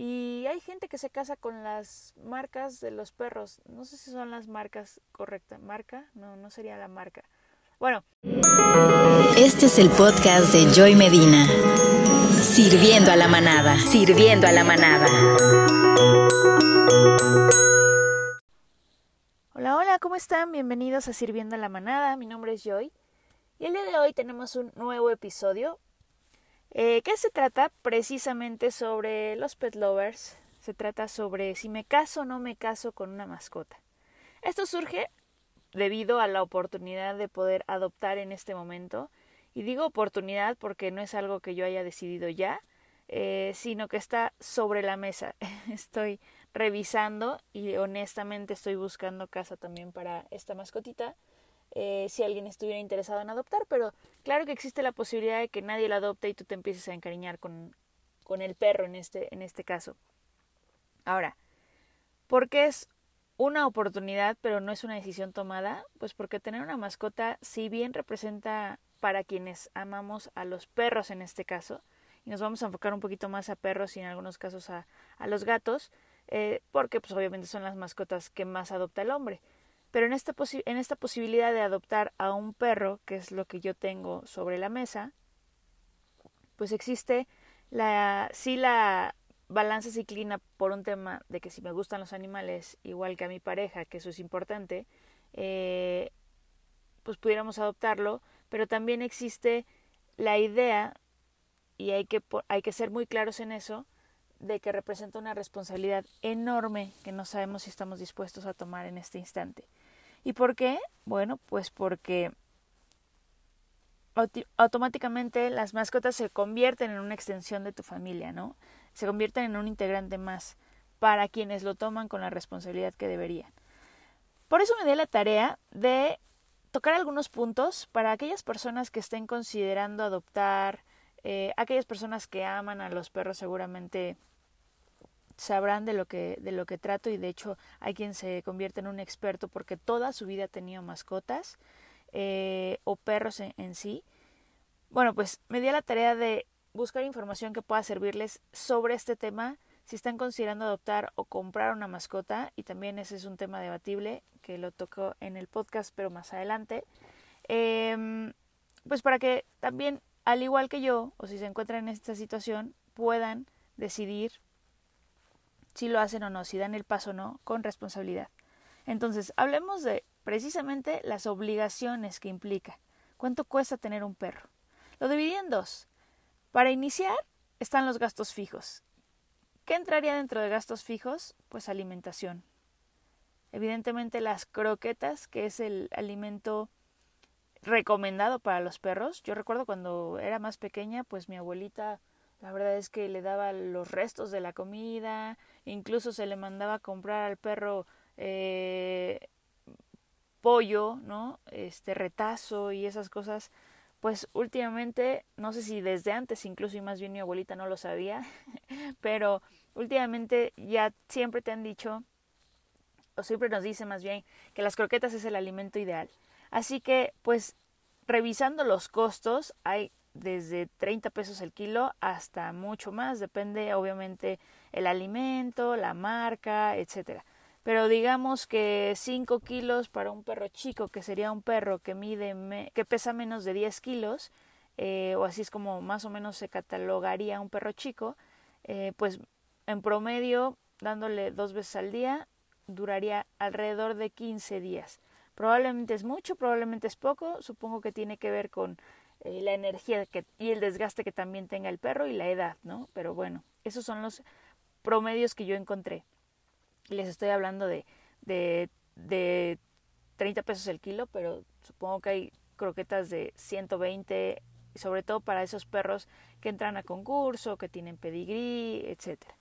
Y hay gente que se casa con las marcas de los perros. No sé si son las marcas correctas. ¿Marca? No, no sería la marca. Bueno. Este es el podcast de Joy Medina. Sirviendo a la manada. Sirviendo a la manada. Hola, hola, ¿cómo están? Bienvenidos a Sirviendo a la manada. Mi nombre es Joy. Y el día de hoy tenemos un nuevo episodio eh, ¿Qué se trata? Precisamente sobre los pet lovers. Se trata sobre si me caso o no me caso con una mascota. Esto surge debido a la oportunidad de poder adoptar en este momento. Y digo oportunidad porque no es algo que yo haya decidido ya, eh, sino que está sobre la mesa. Estoy revisando y honestamente estoy buscando casa también para esta mascotita eh, si alguien estuviera interesado en adoptar, pero claro que existe la posibilidad de que nadie la adopte y tú te empieces a encariñar con, con el perro en este, en este caso. Ahora, ¿por qué es una oportunidad pero no es una decisión tomada? Pues porque tener una mascota, si bien representa para quienes amamos a los perros en este caso, y nos vamos a enfocar un poquito más a perros y en algunos casos a, a los gatos, eh, porque pues obviamente son las mascotas que más adopta el hombre. Pero en esta, posibilidad de adoptar a un perro, que es lo que yo tengo sobre la mesa, pues existe la, sí la balanza se inclina por un tema de que si me gustan los animales, igual que a mi pareja, que eso es importante, eh, pues pudiéramos adoptarlo, pero también existe la idea, y hay que, hay que ser muy claros en eso, de que representa una responsabilidad enorme que no sabemos si estamos dispuestos a tomar en este instante. ¿Y por qué? Bueno, pues porque automáticamente las mascotas se convierten en una extensión de tu familia, ¿no? Se convierten en un integrante más para quienes lo toman con la responsabilidad que deberían. Por eso me di la tarea de tocar algunos puntos para aquellas personas que estén considerando adoptar, eh, aquellas personas que aman a los perros seguramente sabrán de lo que de lo que trato y de hecho hay quien se convierte en un experto porque toda su vida ha tenido mascotas eh, o perros en, sí. Bueno, pues me di a la tarea de buscar información que pueda servirles sobre este tema si están considerando adoptar o comprar una mascota y también ese es un tema debatible que lo toco en el podcast pero más adelante em, pues para que también al igual que yo o si se encuentran en esta situación puedan decidir si lo hacen o no, si dan el paso o no, con responsabilidad. Entonces, hablemos de precisamente las obligaciones que implica. ¿Cuánto cuesta tener un perro? Lo dividí en dos. Para iniciar están los gastos fijos. ¿Qué entraría dentro de gastos fijos? Pues alimentación. Evidentemente las croquetas, que es el alimento recomendado para los perros. Yo recuerdo cuando era más pequeña, pues mi abuelita la verdad es que le daba los restos de la comida, incluso se le mandaba a comprar al perro eh, pollo, ¿no? Este retazo y esas cosas. Pues últimamente, no sé si desde antes, incluso y más bien mi abuelita no lo sabía, pero últimamente ya siempre te han dicho, o siempre nos dice más bien, que las croquetas es el alimento ideal. Así que, pues, revisando los costos, hay desde 30 pesos el kilo hasta mucho más, depende obviamente el alimento, la marca, etcétera. Pero digamos que 5 kilos para un perro chico, que sería un perro que mide, que pesa menos de 10 kilos, eh, o así es como más o menos se catalogaría un perro chico, eh, pues en promedio, dándole dos veces al día, duraría alrededor de 15 días. Probablemente es mucho, probablemente es poco, supongo que tiene que ver con eh, la energía y el desgaste que también tenga el perro y la edad, ¿no? Pero bueno, esos son los promedios que yo encontré. Les estoy hablando de, de, de 30 pesos el kilo, pero supongo que hay croquetas de 120, sobre todo para esos perros que entran a concurso, que tienen pedigrí, etcétera.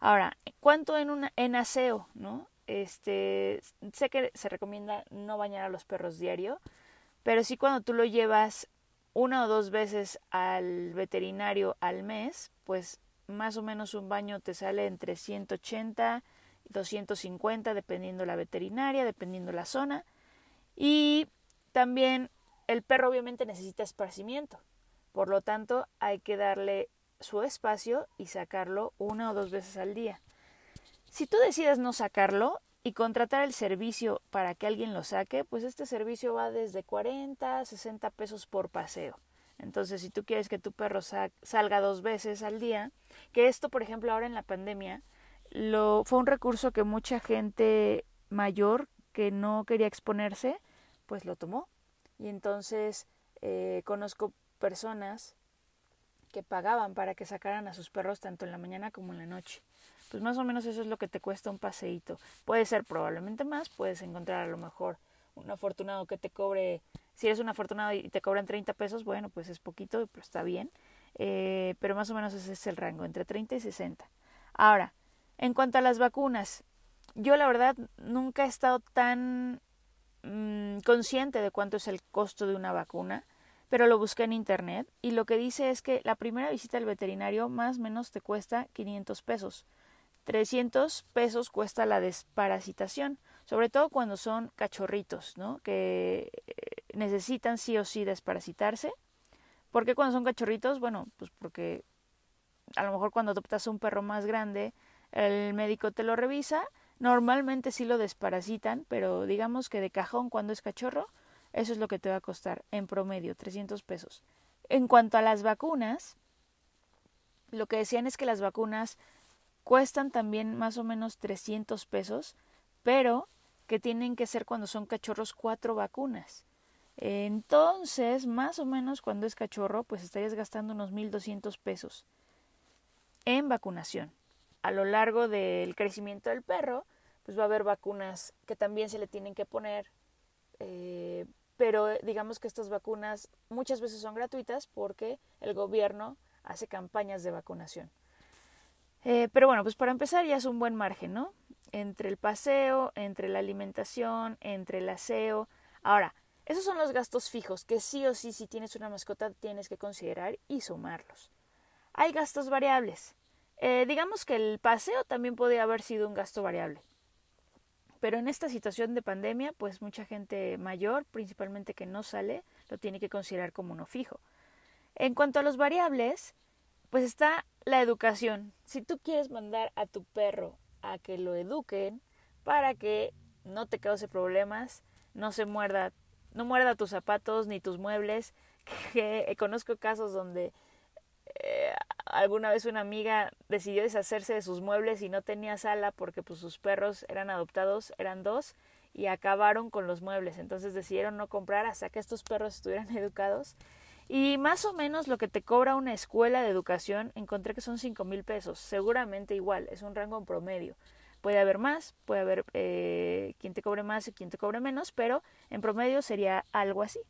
Ahora, ¿cuánto en, una, en aseo, no? Este, sé que se recomienda no bañar a los perros diario, pero sí cuando tú lo llevas una o dos veces al veterinario al mes, pues más o menos un baño te sale entre 180 y 250 dependiendo la veterinaria, dependiendo la zona. Y también el perro obviamente necesita esparcimiento. Por lo tanto, hay que darle su espacio y sacarlo una o dos veces al día. Si tú decides no sacarlo y contratar el servicio para que alguien lo saque, pues este servicio va desde 40 a 60 pesos por paseo. Entonces, si tú quieres que tu perro salga dos veces al día, que esto, por ejemplo, ahora en la pandemia, lo, fue un recurso que mucha gente mayor que no quería exponerse, pues lo tomó. Y entonces eh, conozco personas que pagaban para que sacaran a sus perros tanto en la mañana como en la noche. Pues más o menos eso es lo que te cuesta un paseíto. Puede ser probablemente más, puedes encontrar a lo mejor un afortunado que te cobre, si eres un afortunado y te cobran 30 pesos, bueno, pues es poquito, pero está bien. Eh, pero más o menos ese es el rango, entre 30 y 60. Ahora, en cuanto a las vacunas, yo la verdad nunca he estado tan mm, consciente de cuánto es el costo de una vacuna, pero lo busqué en internet y lo que dice es que la primera visita al veterinario más o menos te cuesta 500 pesos. 300 pesos cuesta la desparasitación, sobre todo cuando son cachorritos, ¿no? Que eh, necesitan sí o sí desparasitarse. ¿Por qué cuando son cachorritos? Bueno, pues porque a lo mejor cuando adoptas un perro más grande, el médico te lo revisa Normalmente sí lo desparasitan, pero digamos que de cajón cuando es cachorro, eso es lo que te va a costar en promedio, 300 pesos. En cuanto a las vacunas, lo que decían es que las vacunas cuestan también más o menos 300 pesos, pero que tienen que ser cuando son cachorros cuatro vacunas. Entonces, más o menos cuando es cachorro, pues estarías gastando unos 1.200 pesos en vacunación. A lo largo del crecimiento del perro, pues va a haber vacunas que también se le tienen que poner, eh, pero digamos que estas vacunas muchas veces son gratuitas porque el gobierno hace campañas de vacunación. Eh, pero bueno, pues para empezar ya es un buen margen, ¿no? Entre el paseo, entre la alimentación, entre el aseo. Ahora, esos son los gastos fijos que sí o sí si tienes una mascota tienes que considerar y sumarlos. Hay gastos variables. Eh, digamos que el paseo también podría haber sido un gasto variable. Pero en esta situación de pandemia, pues mucha gente mayor, principalmente que no sale, lo tiene que considerar como uno fijo. En cuanto a los variables, pues está la educación. Si tú quieres mandar a tu perro a que lo eduquen para que no te cause problemas, no se muerda, no muerda tus zapatos ni tus muebles, que conozco casos donde eh, alguna vez una amiga decidió deshacerse de sus muebles y no tenía sala porque pues sus perros eran adoptados, eran dos y acabaron con los muebles. Entonces decidieron no comprar hasta que estos perros estuvieran educados. Y más o menos lo que te cobra una escuela de educación, encontré que son cinco mil pesos. Seguramente igual, es un rango en promedio. Puede haber más, puede haber eh, quien te cobre más y quien te cobre menos, pero en promedio sería algo así.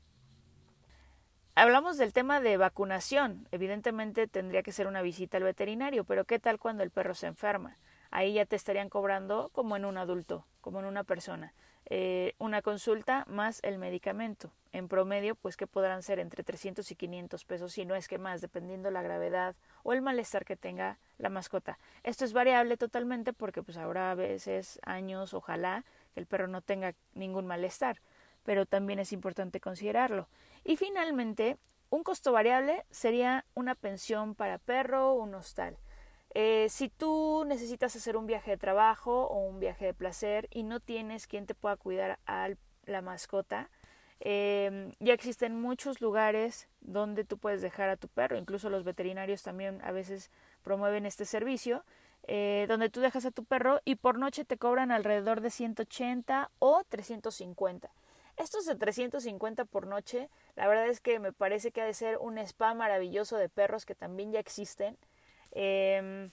Hablamos del tema de vacunación. Evidentemente tendría que ser una visita al veterinario, pero ¿qué tal cuando el perro se enferma? Ahí ya te estarían cobrando como en un adulto, como en una persona. Eh, una consulta más el medicamento. En promedio, pues que podrán ser entre 300 y 500 pesos, si no es que más, dependiendo la gravedad o el malestar que tenga la mascota. Esto es variable totalmente porque pues ahora a veces, años, ojalá el perro no tenga ningún malestar, pero también es importante considerarlo. Y finalmente, un costo variable sería una pensión para perro o un hostal. Eh, si tú necesitas hacer un viaje de trabajo o un viaje de placer y no tienes quien te pueda cuidar a la mascota, em, ya existen muchos lugares donde tú puedes dejar a tu perro, incluso los veterinarios también a veces promueven este servicio, eh, donde tú dejas a tu perro y por noche te cobran alrededor de 180 o 350. Estos de 350 por noche, la verdad es que me parece que ha de ser un spa maravilloso de perros que también ya existen. Em,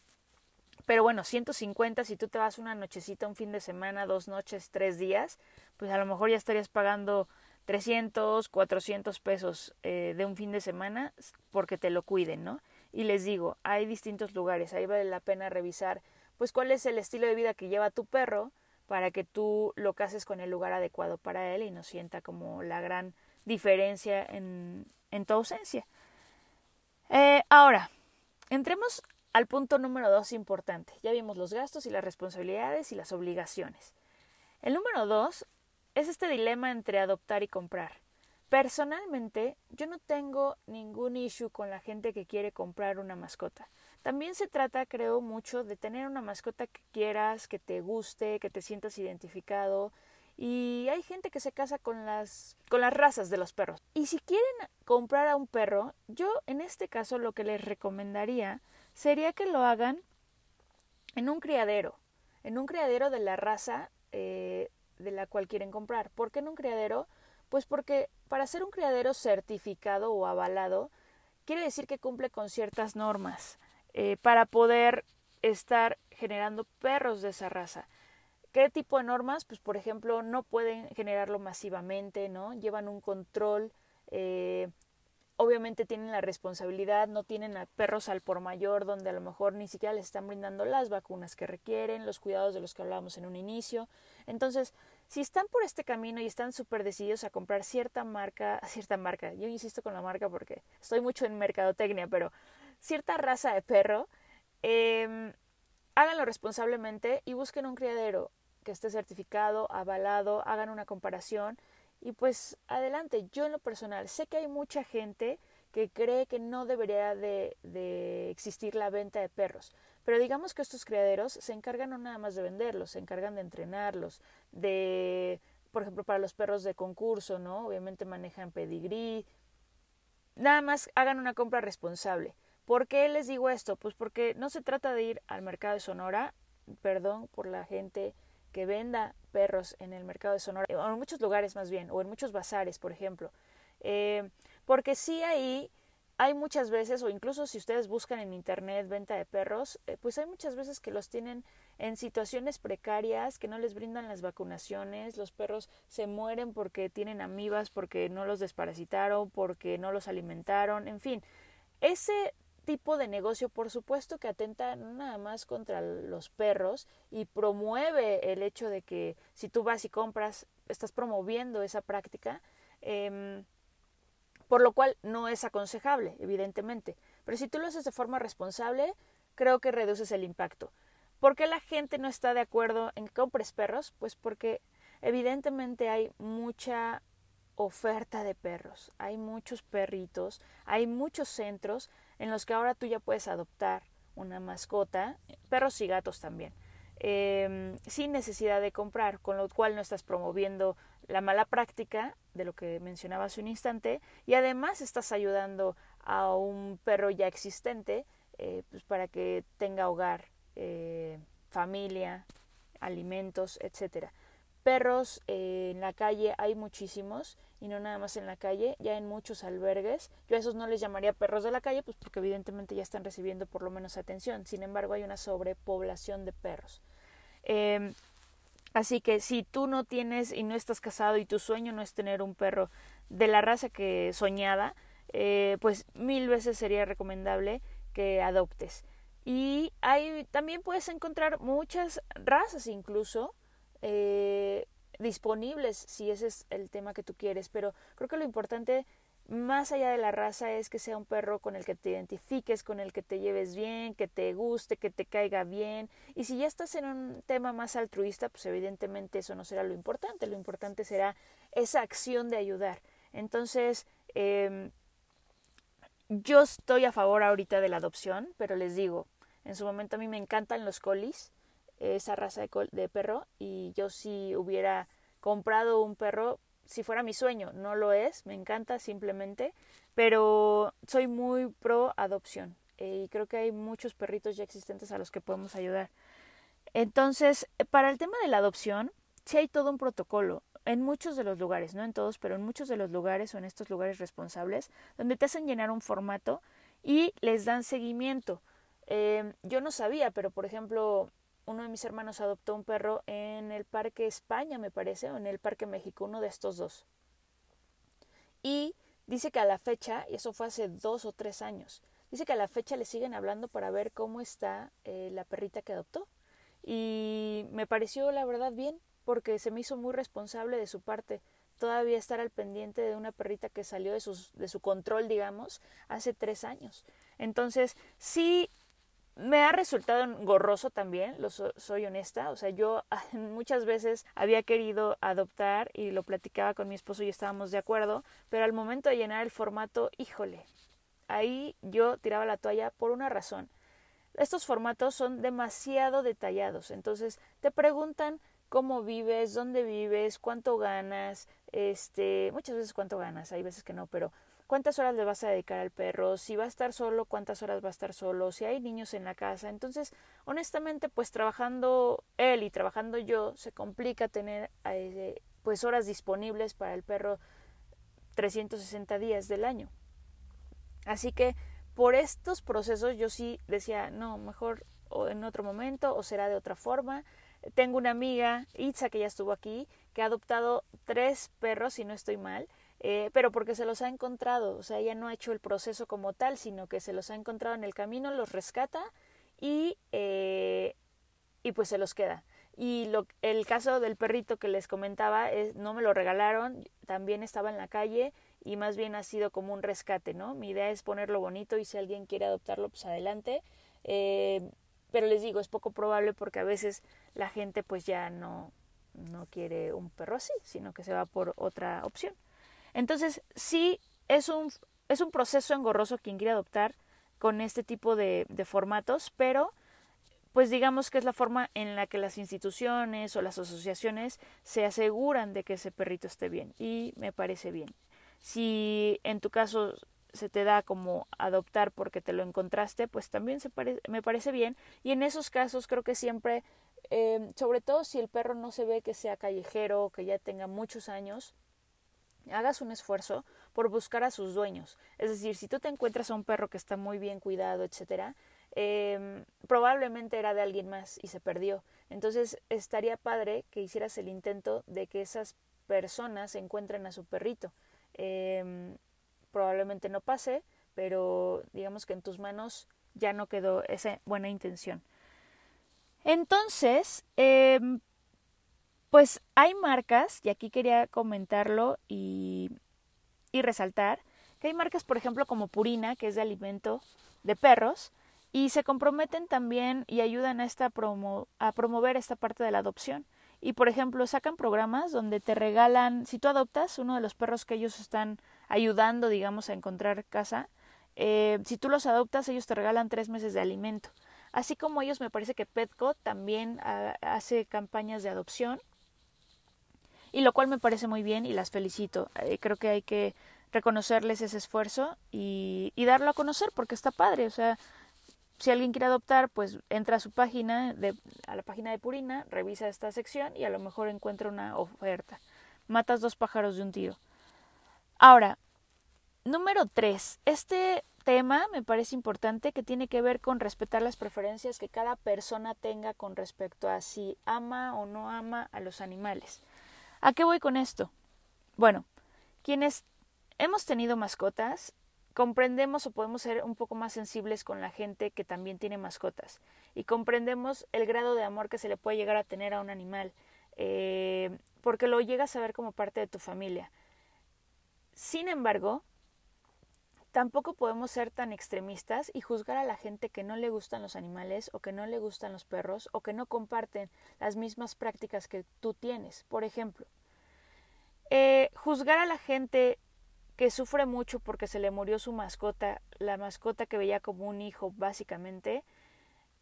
pero bueno, 150 si tú te vas una nochecita, un fin de semana, dos noches, tres días, pues a lo mejor ya estarías pagando 300, 400 pesos eh, de un fin de semana porque te lo cuiden, ¿no? Y les digo, hay distintos lugares, ahí vale la pena revisar pues cuál es el estilo de vida que lleva tu perro, para que tú lo cases con el lugar adecuado para él y no sienta como la gran diferencia en, en tu ausencia. Eh, ahora, entremos al punto número dos importante. Ya vimos los gastos y las responsabilidades y las obligaciones. El número dos es este dilema entre adoptar y comprar. Personalmente, yo no tengo ningún issue con la gente que quiere comprar una mascota. También se trata, creo, mucho de tener una mascota que quieras, que te guste, que te sientas identificado. Y hay gente que se casa con las, con las razas de los perros. Y si quieren comprar a un perro, yo en este caso lo que les recomendaría sería que lo hagan en un criadero. En un criadero de la raza eh, de la cual quieren comprar. ¿Por qué en un criadero? Pues porque para ser un criadero certificado o avalado, quiere decir que cumple con ciertas normas eh, para poder estar generando perros de esa raza. ¿Qué tipo de normas? Pues por ejemplo, no pueden generarlo masivamente, ¿no? Llevan un control eh, obviamente tienen la responsabilidad, no tienen a perros al por mayor donde a lo mejor ni siquiera les están brindando las vacunas que requieren, los cuidados de los que hablábamos en un inicio. Entonces, si están por este camino y están súper decididos a comprar cierta marca, cierta marca, yo insisto con la marca porque estoy mucho en mercadotecnia, pero cierta raza de perro, eh, háganlo responsablemente y busquen un criadero que esté certificado, avalado, hagan una comparación y pues adelante, yo en lo personal sé que hay mucha gente que cree que no debería de, de, existir la venta de perros. Pero digamos que estos criaderos se encargan no nada más de venderlos, se encargan de entrenarlos, de, por ejemplo, para los perros de concurso, ¿no? Obviamente manejan pedigrí. Nada más hagan una compra responsable. ¿Por qué les digo esto? Pues porque no se trata de ir al mercado de Sonora, perdón por la gente que venda perros en el mercado de Sonora, o en muchos lugares más bien, o en muchos bazares, por ejemplo. Eh, porque sí ahí hay muchas veces, o incluso si ustedes buscan en internet venta de perros, eh, pues hay muchas veces que los tienen en situaciones precarias, que no les brindan las vacunaciones, los perros se mueren porque tienen amibas, porque no los desparasitaron, porque no los alimentaron, en fin. Ese tipo de negocio, por supuesto que atenta nada más contra los perros y promueve el hecho de que si tú vas y compras, estás promoviendo esa práctica, eh, por lo cual no es aconsejable, evidentemente. Pero si tú lo haces de forma responsable, creo que reduces el impacto. ¿Por qué la gente no está de acuerdo en que compres perros? Pues porque evidentemente hay mucha oferta de perros, hay muchos perritos, hay muchos centros en los que ahora tú ya puedes adoptar una mascota, perros y gatos también, eh, sin necesidad de comprar, con lo cual no estás promoviendo la mala práctica de lo que mencionaba hace un instante y además estás ayudando a un perro ya existente eh, pues para que tenga hogar, eh, familia, alimentos, etcétera. Perros eh, en la calle hay muchísimos y no nada más en la calle, ya en muchos albergues. Yo a esos no les llamaría perros de la calle, pues porque evidentemente ya están recibiendo por lo menos atención. Sin embargo, hay una sobrepoblación de perros. Eh, así que si tú no tienes y no estás casado y tu sueño no es tener un perro de la raza que soñada, eh, pues mil veces sería recomendable que adoptes. Y hay, también puedes encontrar muchas razas incluso eh, disponibles si ese es el tema que tú quieres, pero creo que lo importante más allá de la raza es que sea un perro con el que te identifiques, con el que te lleves bien, que te guste, que te caiga bien. Y si ya estás en un tema más altruista, pues evidentemente eso no será lo importante, lo importante será esa acción de ayudar. Entonces, eh, yo estoy a favor ahorita de la adopción, pero les digo, en su momento a mí me encantan los colis, esa raza de, de perro, y yo si hubiera comprado un perro, si fuera mi sueño, no lo es, me encanta simplemente, pero soy muy pro adopción eh, y creo que hay muchos perritos ya existentes a los que podemos ayudar. Entonces, para el tema de la adopción, sí hay todo un protocolo en muchos de los lugares, no en todos, pero en muchos de los lugares o en estos lugares responsables, donde te hacen llenar un formato y les dan seguimiento. Eh, yo no sabía, pero por ejemplo, uno de mis hermanos adoptó un perro en el Parque España, me parece, o en el Parque México, uno de estos dos. Y dice que a la fecha, y eso fue hace dos o tres años, dice que a la fecha le siguen hablando para ver cómo está eh, la perrita que adoptó. Y me pareció la verdad bien, porque se me hizo muy responsable de su parte todavía estar al pendiente de una perrita que salió de, de su control, digamos, hace tres años. Entonces, sí me ha resultado engorroso también, lo soy honesta, o sea, yo muchas veces había querido adoptar y lo platicaba con mi esposo y estábamos de acuerdo, pero al momento de llenar el formato, híjole, ahí yo tiraba la toalla por una razón. Estos formatos son demasiado detallados, entonces te preguntan cómo vives, dónde vives, cuánto ganas, este, muchas veces cuánto ganas, hay veces que no, pero cuántas horas le vas a dedicar al perro, si va a estar solo, cuántas horas va a estar solo, si hay niños en la casa. Entonces, honestamente, pues trabajando él y trabajando yo, se complica tener eh, pues horas disponibles para el perro 360 días del año. Así que por estos procesos yo sí decía, no, mejor en otro momento o será de otra forma. Tengo una amiga, Itza, que ya estuvo aquí, que ha adoptado tres perros, si no estoy mal, eh, pero porque se los ha encontrado, o sea, ella no ha hecho el proceso como tal, sino que se los ha encontrado en el camino, los rescata y, eh, y pues se los queda. Y lo, el caso del perrito que les comentaba, es, no me lo regalaron, también estaba en la calle y más bien ha sido como un rescate, ¿no? Mi idea es ponerlo bonito y si alguien quiere adoptarlo, pues adelante. Eh, pero les digo, es poco probable porque a veces la gente pues ya no, no quiere un perro así, sino que se va por otra opción. Entonces, sí es un, es un proceso engorroso quien quiere adoptar con este tipo de, formatos, pero pues digamos que es la forma en la que las instituciones o las asociaciones se aseguran de que ese perrito esté bien y me parece bien. Si en tu caso se te da como adoptar porque te lo encontraste, pues también se me parece bien. Y en esos casos creo que siempre, eh, sobre todo si el perro no se ve que sea callejero, que ya tenga muchos años, hagas un esfuerzo por buscar a sus dueños. Es decir, si tú te encuentras a un perro que está muy bien cuidado, etcétera, eh, probablemente era de alguien más y se perdió. Entonces estaría padre que hicieras el intento de que esas personas encuentren a su perrito. Eh, probablemente no pase, pero digamos que en tus manos ya no quedó esa buena intención. Entonces, eh, pues hay marcas, y aquí quería comentarlo y, y resaltar, que hay marcas, por ejemplo, como Purina, que es de alimento de perros, y se comprometen también y ayudan a, esta promo, a promover esta parte de la adopción. Y, por ejemplo, sacan programas donde te regalan, si tú adoptas uno de los perros que ellos están ayudando, digamos, a encontrar casa, eh, si tú los adoptas, ellos te regalan tres meses de alimento. Así como ellos, me parece que Petco también ah, hace campañas de adopción y lo cual me parece muy bien y las felicito. Eh, creo que hay que reconocerles ese esfuerzo y, darlo a conocer porque está padre. O sea, si alguien quiere adoptar, pues entra a su página, de, a la página de Purina, revisa esta sección y a lo mejor encuentra una oferta. Matas dos pájaros de un tiro. Ahora, número tres. Este tema me parece importante que tiene que ver con respetar las preferencias que cada persona tenga con respecto a si ama o no ama a los animales. ¿A qué voy con esto? Bueno, quienes hemos tenido mascotas, comprendemos o podemos ser un poco más sensibles con la gente que también tiene mascotas y comprendemos el grado de amor que se le puede llegar a tener a un animal, eh, porque lo llegas a ver como parte de tu familia. Sin embargo, tampoco podemos ser tan extremistas y juzgar a la gente que no le gustan los animales o que no le gustan los perros o que no comparten las mismas prácticas que tú tienes. Por ejemplo, eh, juzgar a la gente que sufre mucho porque se le murió su mascota, la mascota que veía como un hijo básicamente,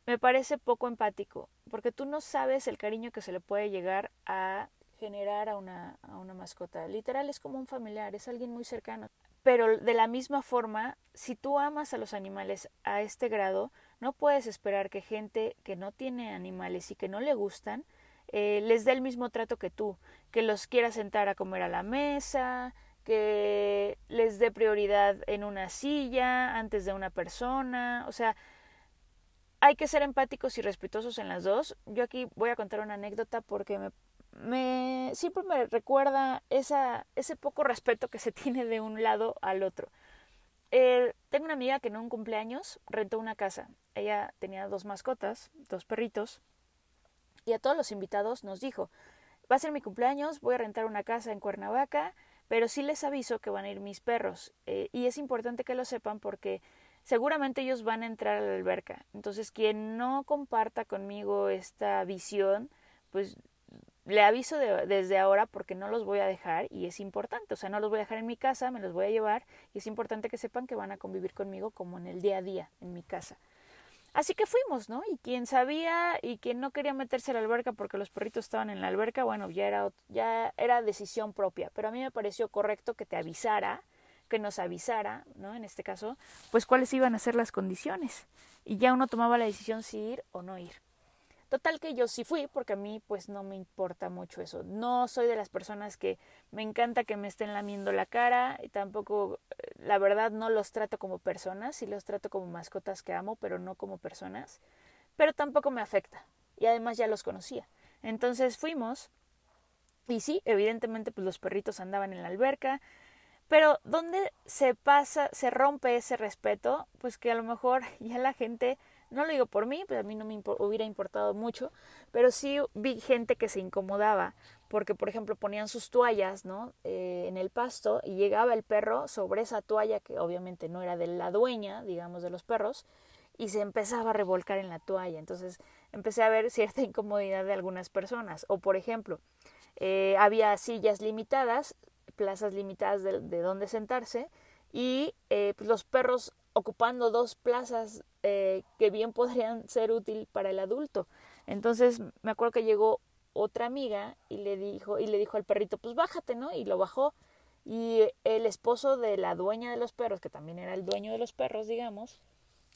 me parece poco empático, porque tú no sabes el cariño que se le puede llegar a generar a una, a una mascota. Literal es como un familiar, es alguien muy cercano. Pero de la misma forma, si tú amas a los animales a este grado, no puedes esperar que gente que no tiene animales y que no le gustan eh, les dé el mismo trato que tú, que los quiera sentar a comer a la mesa, que les dé prioridad en una silla antes de una persona, o sea, hay que ser empáticos y respetuosos en las dos. Yo aquí voy a contar una anécdota porque me me siempre me recuerda ese poco respeto que se tiene de un lado al otro. Eh, tengo una amiga que en un cumpleaños rentó una casa. Ella tenía dos mascotas, dos perritos, y a todos los invitados nos dijo, va a ser mi cumpleaños, voy a rentar una casa en Cuernavaca, pero sí les aviso que van a ir mis perros. Eh, y es importante que lo sepan porque seguramente ellos van a entrar a la alberca. Entonces, quien no comparta conmigo esta visión, pues le aviso desde ahora porque no los voy a dejar y es importante, o sea, no los voy a dejar en mi casa, me los voy a llevar y es importante que sepan que van a convivir conmigo como en el día a día en mi casa. Así que fuimos, ¿no? Y quien sabía y quien no quería meterse a la alberca porque los perritos estaban en la alberca, bueno, ya era, ya era decisión propia, pero a mí me pareció correcto que te avisara, que nos avisara, ¿no? En este caso, pues cuáles iban a ser las condiciones. Y ya uno tomaba la decisión si ir o no ir. Total que yo sí fui, porque a mí pues no me importa mucho eso. No soy de las personas que me encanta que me estén lamiendo la cara y tampoco, eh, la verdad, no los trato como personas, sí los trato como mascotas que amo, pero no como personas. Pero tampoco me afecta. Y además ya los conocía. Entonces fuimos y sí, evidentemente pues los perritos andaban en la alberca, pero ¿dónde se pasa, se rompe ese respeto? Pues que a lo mejor ya la gente no lo digo por mí, pues a mí no me hubiera importado mucho, pero sí vi gente que se incomodaba porque, por ejemplo, ponían sus toallas, ¿no? Eh, en el pasto y llegaba el perro sobre esa toalla que obviamente no era de la dueña, digamos, de los perros, y se empezaba a revolcar en la toalla. Entonces empecé a ver cierta incomodidad de algunas personas. O, por ejemplo, eh, había sillas limitadas, plazas limitadas de, de donde sentarse, y eh, pues los perros ocupando dos plazas eh, que bien podrían ser útil para el adulto. Entonces me acuerdo que llegó otra amiga y le dijo y le dijo al perrito pues bájate no y lo bajó y el esposo de la dueña de los perros que también era el dueño de los perros digamos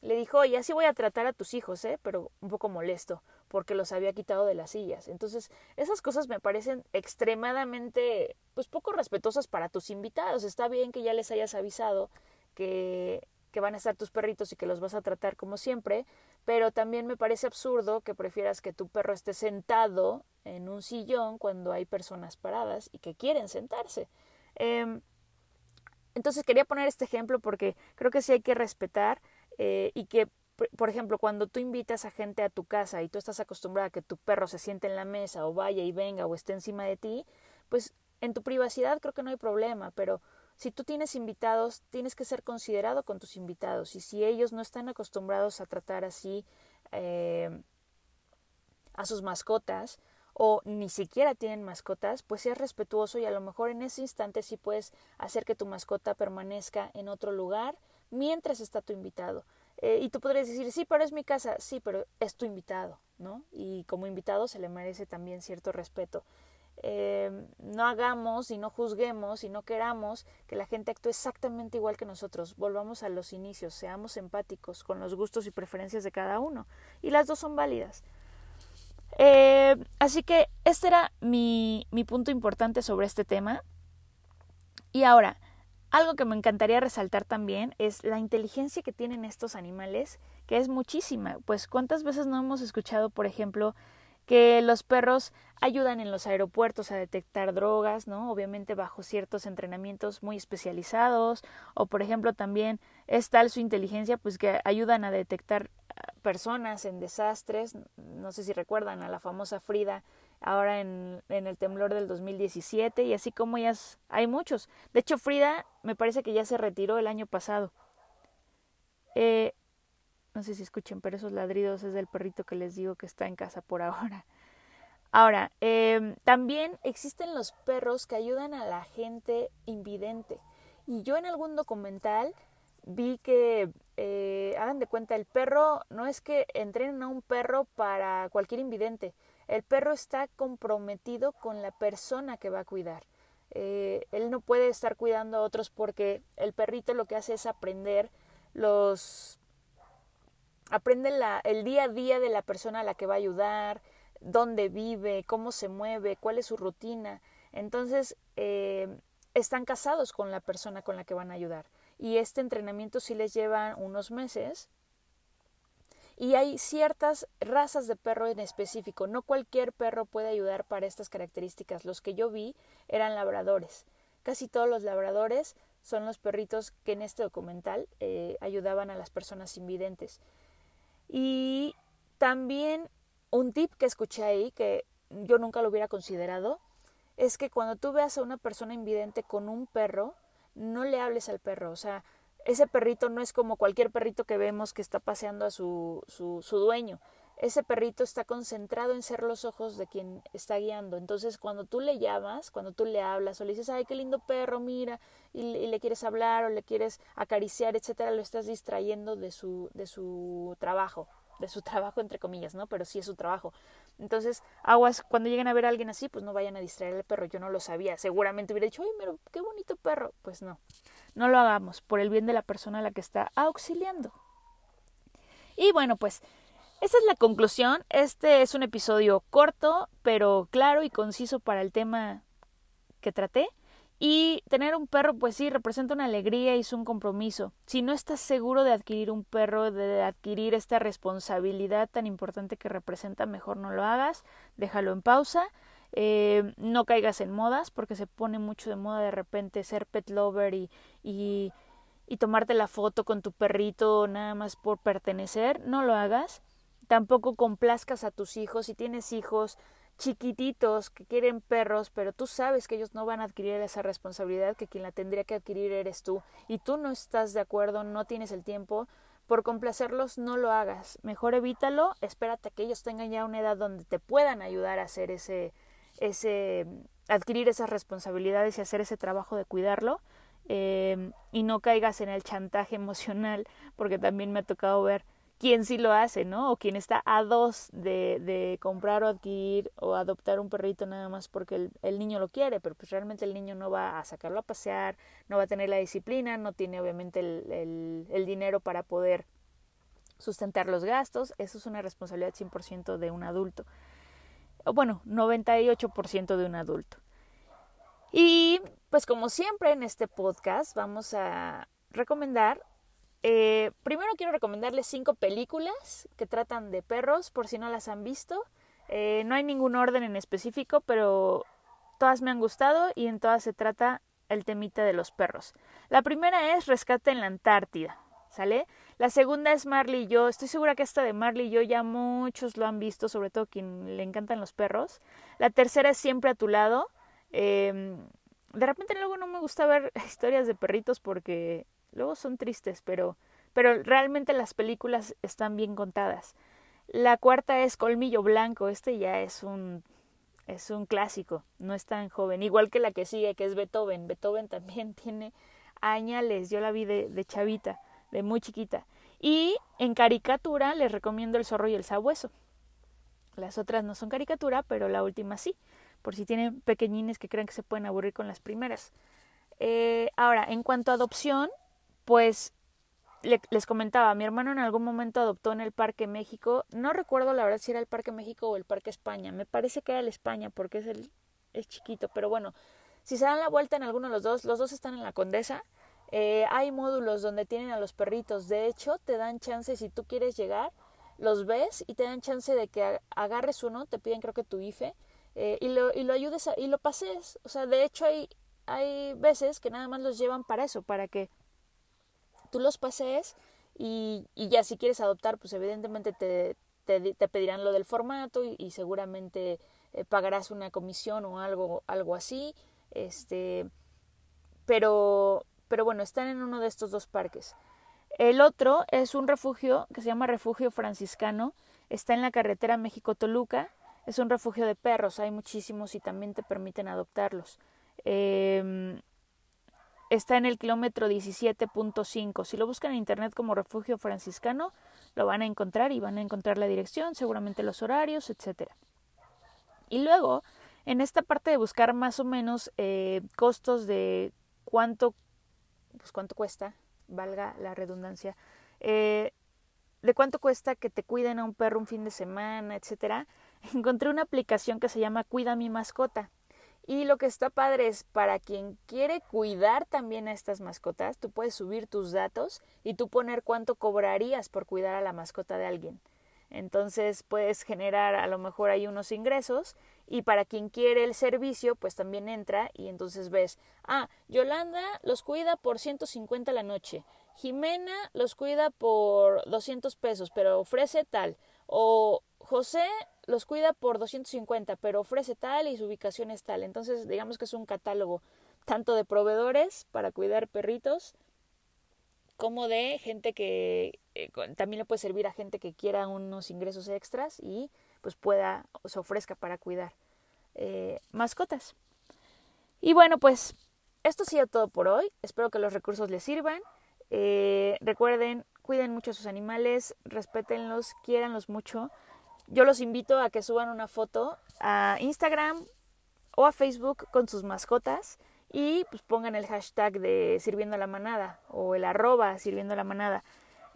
le dijo, oye, así voy a tratar a tus hijos, ¿eh? Pero un poco molesto, porque los había quitado de las sillas. Entonces, esas cosas me parecen extremadamente, pues poco respetuosas para tus invitados. Está bien que ya les hayas avisado que, que van a estar tus perritos y que los vas a tratar como siempre, pero también me parece absurdo que prefieras que tu perro esté sentado en un sillón cuando hay personas paradas y que quieren sentarse. Eh, entonces quería poner este ejemplo porque creo que sí hay que respetar eh, y que, por ejemplo, cuando tú invitas a gente a tu casa y tú estás acostumbrada a que tu perro se siente en la mesa o vaya y venga o esté encima de ti, pues en tu privacidad creo que no hay problema, pero si tú tienes invitados, tienes que ser considerado con tus invitados y si ellos no están acostumbrados a tratar así eh, a sus mascotas, o ni siquiera tienen mascotas, pues seas respetuoso y a lo mejor en ese instante sí puedes hacer que tu mascota permanezca en otro lugar mientras está tu invitado. Eh, y tú podrías decir, sí, pero es mi casa, sí, pero es tu invitado, ¿no? Y como invitado se le merece también cierto respeto. Eh, no hagamos y no juzguemos y no queramos que la gente actúe exactamente igual que nosotros. Volvamos a los inicios, seamos empáticos con los gustos y preferencias de cada uno. Y las dos son válidas. Eh, así que este era mi, mi punto importante sobre este tema. Y ahora, algo que me encantaría resaltar también es la inteligencia que tienen estos animales, que es muchísima. Pues cuántas veces no hemos escuchado, por ejemplo, que los perros ayudan en los aeropuertos a detectar drogas, ¿no? Obviamente bajo ciertos entrenamientos muy especializados, o por ejemplo también es tal su inteligencia pues que ayudan a detectar personas en desastres, no sé si recuerdan a la famosa Frida ahora en, en el temblor del 2017 y así como ellas hay muchos. De hecho, Frida me parece que ya se retiró el año pasado. Eh, no sé si escuchen, pero esos ladridos es del perrito que les digo que está en casa por ahora. Ahora, eh, también existen los perros que ayudan a la gente invidente. Y yo en algún documental vi que, eh, hagan de cuenta, el perro no es que entrenen a un perro para cualquier invidente, el perro está comprometido con la persona que va a cuidar. Eh, él no puede estar cuidando a otros porque el perrito lo que hace es aprender los aprende la, el día a día de la persona a la que va a ayudar, dónde vive, cómo se mueve, cuál es su rutina. Entonces, eh, están casados con la persona con la que van a ayudar. Y este entrenamiento sí les lleva unos meses y hay ciertas razas de perro en específico. No cualquier perro puede ayudar para estas características. Los que yo vi eran labradores. Casi todos los labradores son los perritos que en este documental eh, ayudaban a las personas invidentes. Y también un tip que escuché ahí, que yo nunca lo hubiera considerado, es que cuando tú veas a una persona invidente con un perro, no le hables al perro. O sea, ese perrito no es como cualquier perrito que vemos que está paseando a su, su, su dueño ese perrito está concentrado en ser los ojos de quien está guiando. Entonces, cuando tú le llamas, cuando tú le hablas o le dices, ay, qué lindo perro, mira, y, le quieres hablar o le quieres acariciar, etcétera, lo estás distrayendo de su, de su trabajo, de su trabajo entre comillas, ¿no? Pero sí es su trabajo. Entonces, aguas, cuando lleguen a ver a alguien así, pues no vayan a distraer al perro. Yo no lo sabía. Seguramente hubiera dicho, ay, pero qué bonito perro. Pues no, no lo hagamos por el bien de la persona a la que está auxiliando. Y bueno, pues esta es la conclusión. Este es un episodio corto, pero claro y conciso para el tema que traté. Y tener un perro, pues sí, representa una alegría y es un compromiso. Si no estás seguro de adquirir un perro, de adquirir esta responsabilidad tan importante que representa, mejor no lo hagas, déjalo en pausa. Eh, no caigas en modas, porque se pone mucho de moda de repente ser pet lover y, y, y tomarte la foto con tu perrito nada más por pertenecer. No lo hagas tampoco complazcas a tus hijos. Si tienes hijos chiquititos que quieren perros, pero tú sabes que ellos no van a adquirir esa responsabilidad, que quien la tendría que adquirir eres tú, y tú no estás de acuerdo, no tienes el tiempo, por complacerlos no lo hagas. Mejor evítalo, espérate a que ellos tengan ya una edad donde te puedan ayudar a hacer ese, ese, adquirir esas responsabilidades y hacer ese trabajo de cuidarlo. Eh, y no caigas en el chantaje emocional, porque también me ha tocado ver quien sí lo hace, ¿no? O quien está a dos de, comprar o adquirir o adoptar un perrito nada más porque el, niño lo quiere, pero pues realmente el niño no va a sacarlo a pasear, no va a tener la disciplina, no tiene obviamente el, el, el dinero para poder sustentar los gastos. Eso es una responsabilidad 100% de un adulto. Bueno, 98% de un adulto. Y pues como siempre en este podcast vamos a recomendar eh, primero quiero recomendarles cinco películas que tratan de perros, por si no las han visto. Eh, no hay ningún orden en específico, pero todas me han gustado y en todas se trata el temita de los perros. La primera es Rescate en la Antártida, ¿sale? La segunda es Marley y yo. Estoy segura que esta de Marley y yo ya muchos lo han visto, sobre todo quien le encantan los perros. La tercera es Siempre a tu lado. Eh, de repente luego no me gusta ver historias de perritos porque Luego son tristes, pero, pero realmente las películas están bien contadas. La cuarta es Colmillo Blanco. Este ya es un es un clásico, no es tan joven. Igual que la que sigue, que es Beethoven. Beethoven también tiene añales. Yo la vi de, chavita, de muy chiquita. Y en caricatura les recomiendo El zorro y el sabueso. Las otras no son caricatura, pero la última sí, por si tienen pequeñines que creen que se pueden aburrir con las primeras. Eh, ahora, en cuanto a adopción, pues les comentaba, mi hermano en algún momento adoptó en el Parque México, no recuerdo la verdad si era el Parque México o el Parque España, me parece que era el España porque es el es chiquito, pero bueno, si se dan la vuelta en alguno de los dos, los dos están en la Condesa, eh, hay módulos donde tienen a los perritos, de hecho te dan chance si tú quieres llegar, los ves y te dan chance de que agarres uno, te piden creo que tu IFE eh, y, lo, y lo ayudes y lo pases, o sea, de hecho hay, hay veces que nada más los llevan para eso, para que tú los pasees y, y ya si quieres adoptar, pues evidentemente te, te, te pedirán lo del formato y, seguramente eh, pagarás una comisión o algo, algo así. Este, pero, pero bueno, están en uno de estos dos parques. El otro es un refugio que se llama Refugio Franciscano. Está en la carretera México-Toluca. Es un refugio de perros. Hay muchísimos y también te permiten adoptarlos. Eh, está en el kilómetro 17.5. Si lo buscan en internet como refugio franciscano, lo van a encontrar y van a encontrar la dirección, seguramente los horarios, etcétera. Y luego, en esta parte de buscar más o menos eh, costos de cuánto, pues cuánto cuesta, valga la redundancia, eh, de cuánto cuesta que te cuiden a un perro un fin de semana, etcétera, encontré una aplicación que se llama Cuida mi mascota. Y lo que está padre es para quien quiere cuidar también a estas mascotas, tú puedes subir tus datos y tú poner cuánto cobrarías por cuidar a la mascota de alguien. Entonces puedes generar a lo mejor ahí unos ingresos y para quien quiere el servicio pues también entra y entonces ves, ah, Yolanda los cuida por 150 la noche, Jimena los cuida por 200 pesos pero ofrece tal, o José los cuida por 250, pero ofrece tal y su ubicación es tal. Entonces, digamos que es un catálogo tanto de proveedores para cuidar perritos como de gente que eh, también le puede servir a gente que quiera unos ingresos extras y pues pueda o se ofrezca para cuidar eh, mascotas. Y bueno, pues esto ha sido todo por hoy. Espero que los recursos les sirvan. Eh, recuerden, cuiden mucho a sus animales, respétenlos, quiéranlos mucho. Yo los invito a que suban una foto a Instagram o a Facebook con sus mascotas y pues pongan el hashtag de sirviendo a la manada o el arroba sirviendo a la manada.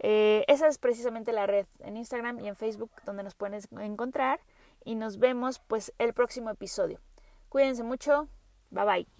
Eh, esa es precisamente la red en Instagram y en Facebook donde nos pueden encontrar y nos vemos pues el próximo episodio. Cuídense mucho, bye bye.